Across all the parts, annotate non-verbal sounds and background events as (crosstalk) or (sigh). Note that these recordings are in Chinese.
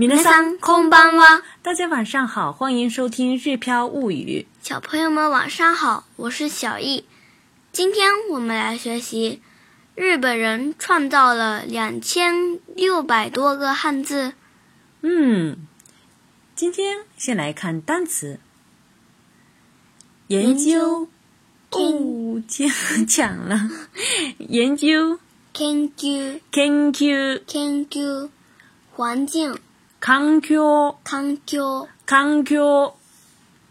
米勒桑空巴哇，大家晚上好，欢迎收听《日飘物语》。小朋友们晚上好，我是小易。今天我们来学习，日本人创造了两千六百多个汉字。嗯，今天先来看单词。研究，哦，讲了，研究，研究，研究，研究，环境。康境，康境，康境，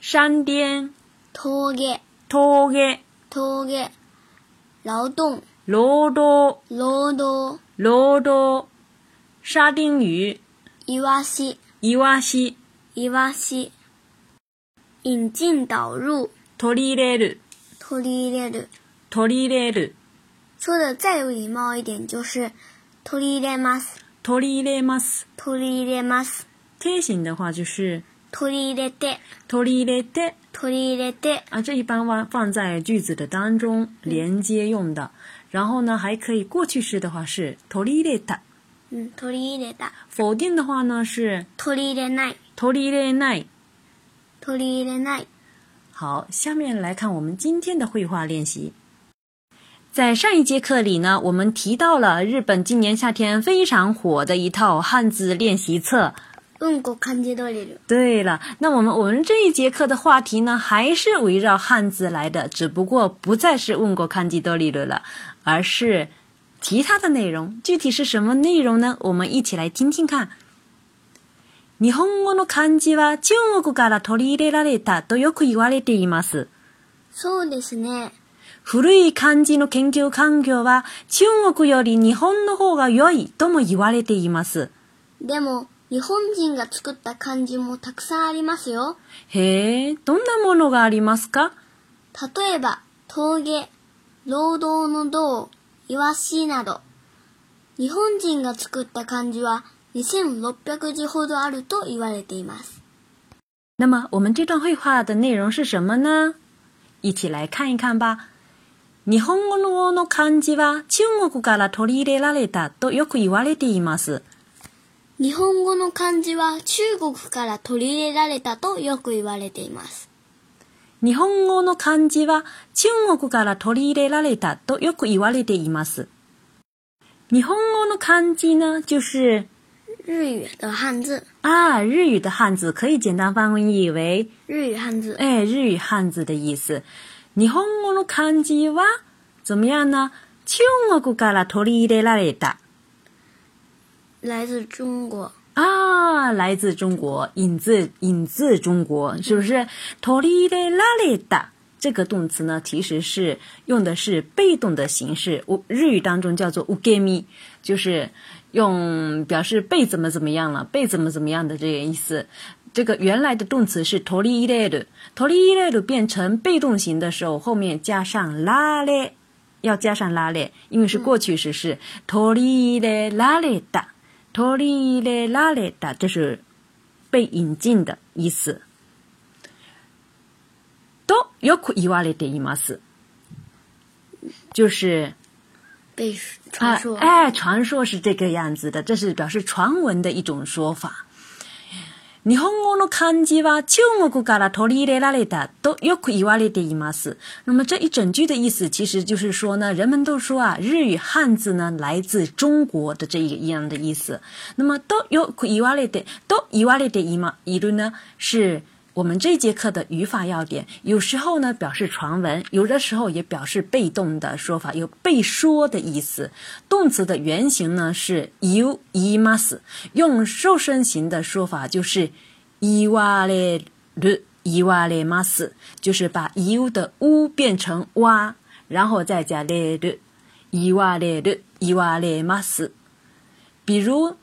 山巅，陡崖，陡崖，陡崖，劳动，劳动，劳动，劳动，沙丁鱼，伊娃西，伊娃西，伊娃西，引进导入，取り入れる，取り入れる，取り入れる。说的再有礼貌一点，就是取り入れます。取り入れます。取り入れます。定形的话就是取り入れて。取り入れて。取り入れて。啊，这一般啊放在句子的当中连接用的。然后呢，还可以过去式的话是取り入れた。嗯，取り入れた。否定的话呢是取り入れない。取り入れない。取り入れない。好，下面来看我们今天的绘画练习。在上一节课里呢，我们提到了日本今年夏天非常火的一套汉字练习册。对了，那我们我们这一节课的话题呢，还是围绕汉字来的，只不过不再是《问过看吉多理罗》了，而是其他的内容。具体是什么内容呢？我们一起来听听看。你和我那看吉哇，就我个嘎达，取り入れられた、とよく言われています。そうですね。古い漢字の研究環境は中国より日本の方が良いとも言われています。でも、日本人が作った漢字もたくさんありますよ。へえ、どんなものがありますか例えば、峠、労働の道、いわしなど。日本人が作った漢字は2600字ほどあると言われています。那么我们这段绘画的内容是什么呢？一起来看一看吧。日本語の漢字は中国から取り入れられたとよく言われています。日本語の漢字は中国から取り入れられたとよく言われています。日本語の漢字は中国から取り入れられたとよく言われています。日本語の漢字呢，就是日语的汉字啊，日语的汉字可以简单翻译为日语汉字，日语汉字的意思。日本语の漢字は、怎么样呢？中国から取り入れられた。来自中国。啊，来自中国，引自引自中国，是不是？托里的れられ这个动词呢，其实是用的是被动的形式。我日语当中叫做 g a m に，就是用表示被怎么怎么样了，被怎么怎么样的这个意思。这个原来的动词是取り入れる”，“取り入れる”变成被动型的时候，后面加上拉列，要加上拉列，因为是过去时，是取り入れ拉列哒，脱离一类拉列哒，这是被引进的意思。都有苦一われています，就是被传说，哎，传说是这个样子的，这是表示传闻的一种说法。你好，我那看见哇，就我个嘎达脱离的那里哒，都又苦一万里的意思。那么这一整句的意思，其实就是说呢，人们都说啊，日语汉字呢来自中国的这一个样的意思。那么都又苦一万里的，都一万里的意思，一路呢是。我们这节课的语法要点，有时候呢表示传闻，有的时候也表示被动的说法，有被说的意思。动词的原型呢是 y o uimas，用瘦身型的说法就是 iwaleduiwalimas，就是把 y o u 的 u 变成 wa，然后再加 leduiwaleduiwalimas。比如。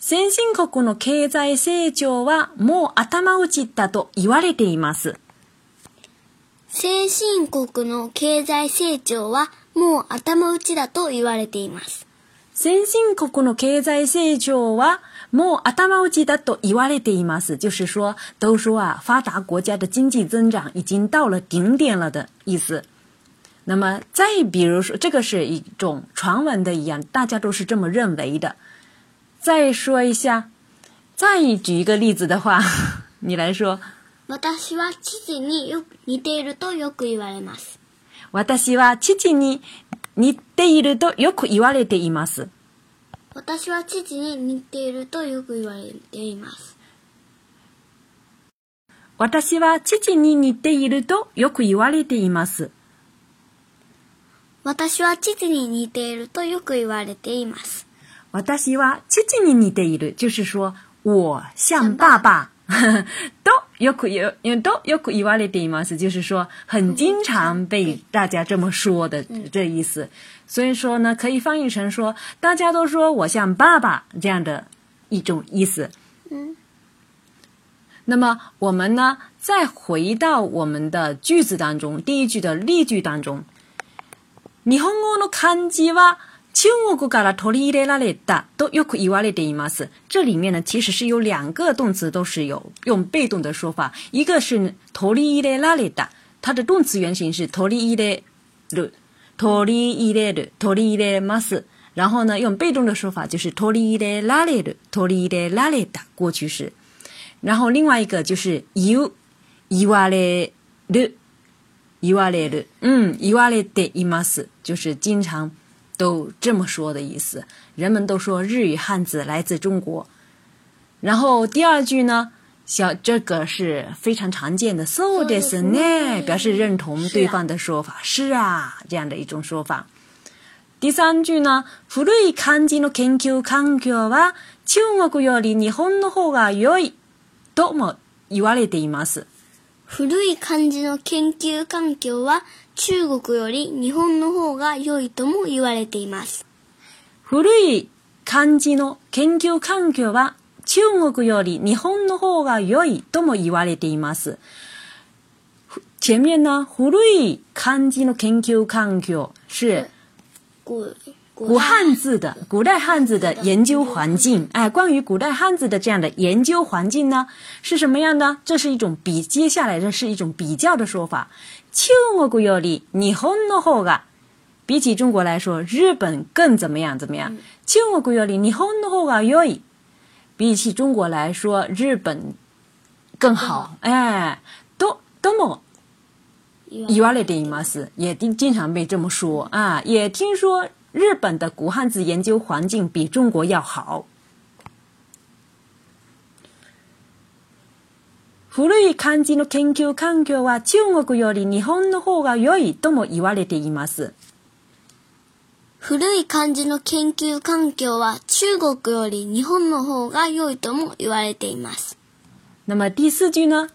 先進国の経済成長はもう頭打ちだと言われています。先進国の経済成長はもう頭打ちだと言われています。先進国の経済成長はもう頭打ちだと言われています。就是说，都说啊，发达国家的经济增长已经到了顶点了的意思。那么再比如说，这个是一种传闻的一样，大家都是这么认为的。再说一下，再举一个例子的话，(laughs) 你来说。私は父によ似ているとよく言われます。私は父に似ているとよく言われています。私は父に似ているとよく言われています。私は父に似ているとよく言われています。私は父に似ているとよく言われています。我大西哇，七几你你的一对，就是说我像爸爸。(laughs) 都有苦有都有苦，能，一里的意思就是说，很经常被大家这么说的这意思。所以说呢，可以翻译成说，大家都说我像爸爸这样的一种意思。嗯。那么我们呢，再回到我们的句子当中，第一句的例句当中，日本语の漢字は。青我古嘎拉脱离伊嘞拉累哒，都又苦伊瓦嘞得伊玛这里面呢，其实是有两个动词都是有用被动的说法。一个是脱离伊嘞拉累哒，它的动词原型是脱离伊れ鲁，脱离伊嘞鲁，脱离伊嘞玛斯。然后呢，用被动的说法就是脱离伊嘞拉累鲁，脱离伊嘞拉累哒过去式。然后另外一个就是又伊瓦嘞鲁，伊瓦嘞鲁，嗯，伊瓦嘞得伊玛斯，就是经常。都这么说的意思。人们都说日语汉字来自中国。然后第二句呢，小这个是非常常见的。そうですね，表示认同对方的说法，是啊，这样的一种说法。第三句呢，古い漢字の研究環境は中国より日本の方が良いとも言われています。古い漢字の研究環境は中国より日本の方が良いとも言われています。古い漢字の研究環境は中国より日本の方が良いとも言われています。前面呢，古い漢字の研究環境是古い。古汉字的古代汉字的研究环境，哎，关于古代汉字的这样的研究环境呢，是什么样的？这是一种比接下来的是一种比较的说法。就我古有理，你和我好比起中国来说，日本更怎么样？怎么样？就我古有理，你和我好个有比起中国来说，日本更好。哎，都多么以外的的意思，也经常被这么说啊，也听说。日本的古汉字研究环境比中国要好。古い漢字の研究環境は中国より日本の方が良いとも言われています。古い漢字の研究環境は中国より日本の方が良いとも言われています。那么第四句呢？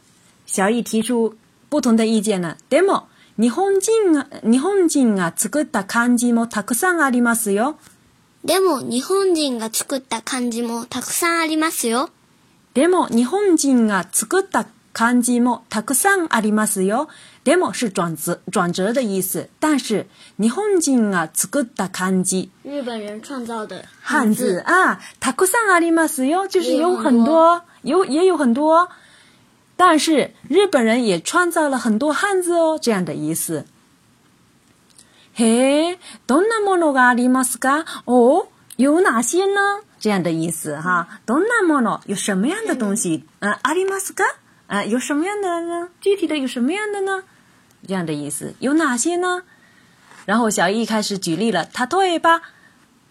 小易提出不同的意见でも日本人が、日本人が作った漢字もたくさんありますよ。でも日本人が作った漢字もたくさんありますよ。でも日本人が作った漢字もたくさんありますよ。でも是转折转折的意思。但是日本人が作った漢字，日本人创造的漢字あ、たくさんありますよ，就是有很多，有也有很多。但是日本人也创造了很多汉字哦，这样的意思。嘿，ドナモノガリマスカ哦，有哪些呢？这样的意思哈，ドナモノ有什么样的东西？嗯，アリマスカ啊，有什么样的呢？具体的有什么样的呢？这样的意思有哪些呢？然后小易开始举例了，他ト吧？イバ，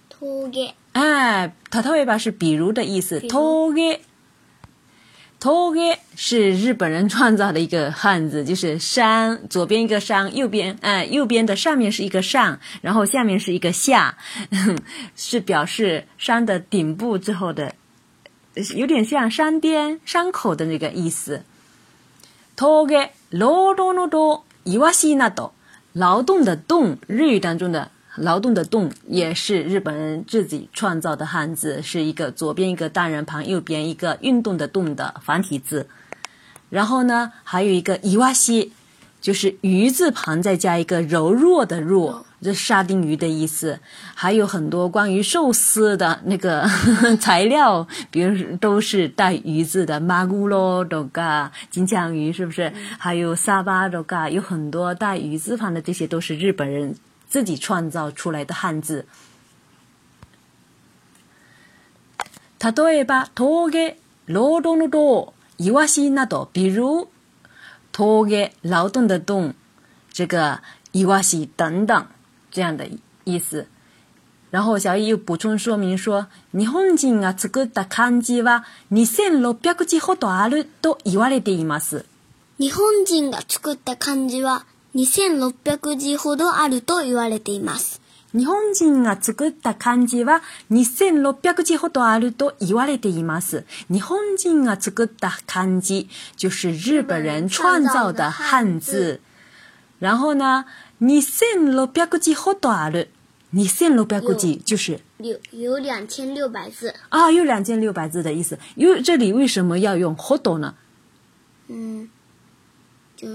トゲ，哎，他ト吧是比如的意思，トゲ。头哥是日本人创造的一个汉字，就是山左边一个山，右边哎右边的上面是一个上，然后下面是一个下，(laughs) 是表示山的顶部之后的，有点像山巅、山口的那个意思。头哥劳动劳 a 伊瓦西纳多，劳动的动日语当中的。劳动的动也是日本人自己创造的汉字，是一个左边一个单人旁，右边一个运动的动的繁体字。然后呢，还有一个伊哇西，就是鱼字旁再加一个柔弱的弱，这沙丁鱼的意思。还有很多关于寿司的那个 (laughs) 材料，比如都是带鱼字的，马古罗、龙虾、金枪鱼是不是？还有沙巴龙虾，有很多带鱼字旁的，这些都是日本人。自己创造出来的汉字。例えば、峠、労働の労、イワシなど、比如、峠、劳动的洞、这个イワシ等等这样的意思。然后小易又补充说明说，日本人が作った漢字は2600字ほどあると言われています。日本人が作った漢字は2600字ほどあると言われています。日本人が作った漢字は2600字ほどあると言われています。日本人が作った漢字、就是日本人创造的汉字。然后呢、2600字ほどある。2600字就是有有2600字。啊，有2600字的意思。因为这里为什么要用ほど呢？嗯，就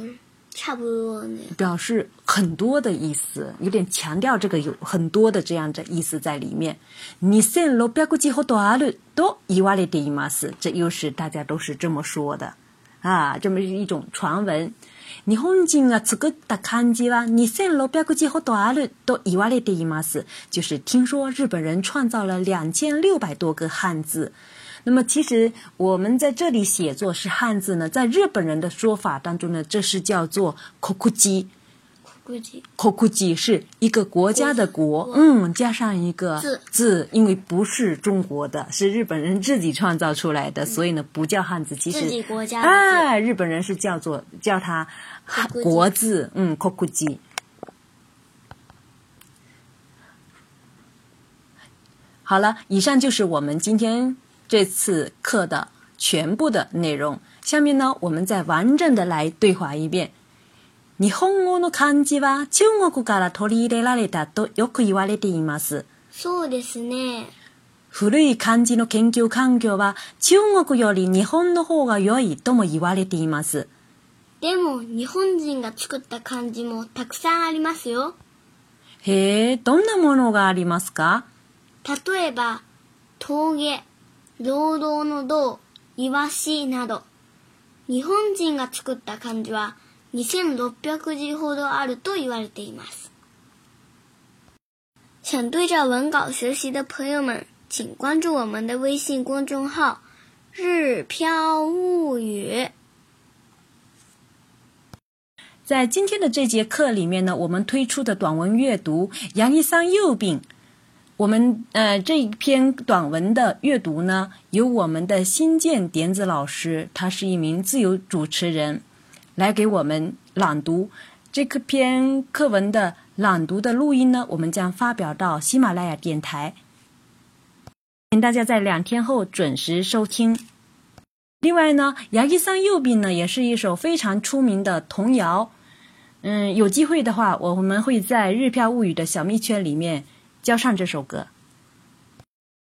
差不多那样。表示很多的意思，有点强调这个有很多的这样的意思在里面。你先罗标个字好多阿多，都一万里的意思，这又是大家都是这么说的啊，这么一种传闻。你本人啊，这个大看见哇，你先罗标个字好多阿多，都一万里的意思，就是听说日本人创造了两千六百多个汉字。那么，其实我们在这里写作是汉字呢，在日本人的说法当中呢，这是叫做“ o u j i kokuji 是一个国家的“国”，嗯，加上一个字，字，因为不是中国的，是日本人自己创造出来的，所以呢，不叫汉字。自己国家。啊，日本人是叫做叫它“国字”，嗯，“ o u j i 好了，以上就是我们今天。这次课的全部的内容。下面呢，我们再完整的来对话一遍。日本語の漢字は中国から取り入れられたとよく言われています。そうですね。古い漢字の研究環境は中国より日本の方が良いとも言われています。でも日本人が作った漢字もたくさんありますよ。へえ、どんなものがありますか例えば、峠。劳动の道、いわしなど、日本人が作った漢字は二千六百字ほどあると言われています。想对照文稿学习的朋友们，请关注我们的微信公众号“日飘物语”。在今天的这节课里面呢，我们推出的短文阅读《杨一桑右病》。我们呃这一篇短文的阅读呢，由我们的新建点子老师，他是一名自由主持人，来给我们朗读这篇课文的朗读的录音呢，我们将发表到喜马拉雅电台，请大家在两天后准时收听。另外呢，《牙医桑右病》呢，也是一首非常出名的童谣。嗯，有机会的话，我们会在日票物语的小秘圈里面。教上这首歌，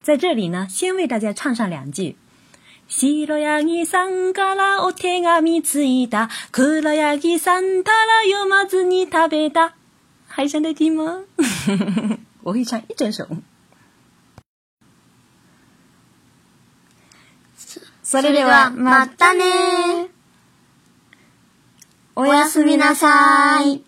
在这里呢，先为大家唱上两句：西洛呀尼桑嘎拉欧天阿咪次一达，苦拉呀尼桑塔拉有么子尼他别达。还想再听吗？(laughs) 我会唱一整首。それではまたね。おやすみなさい。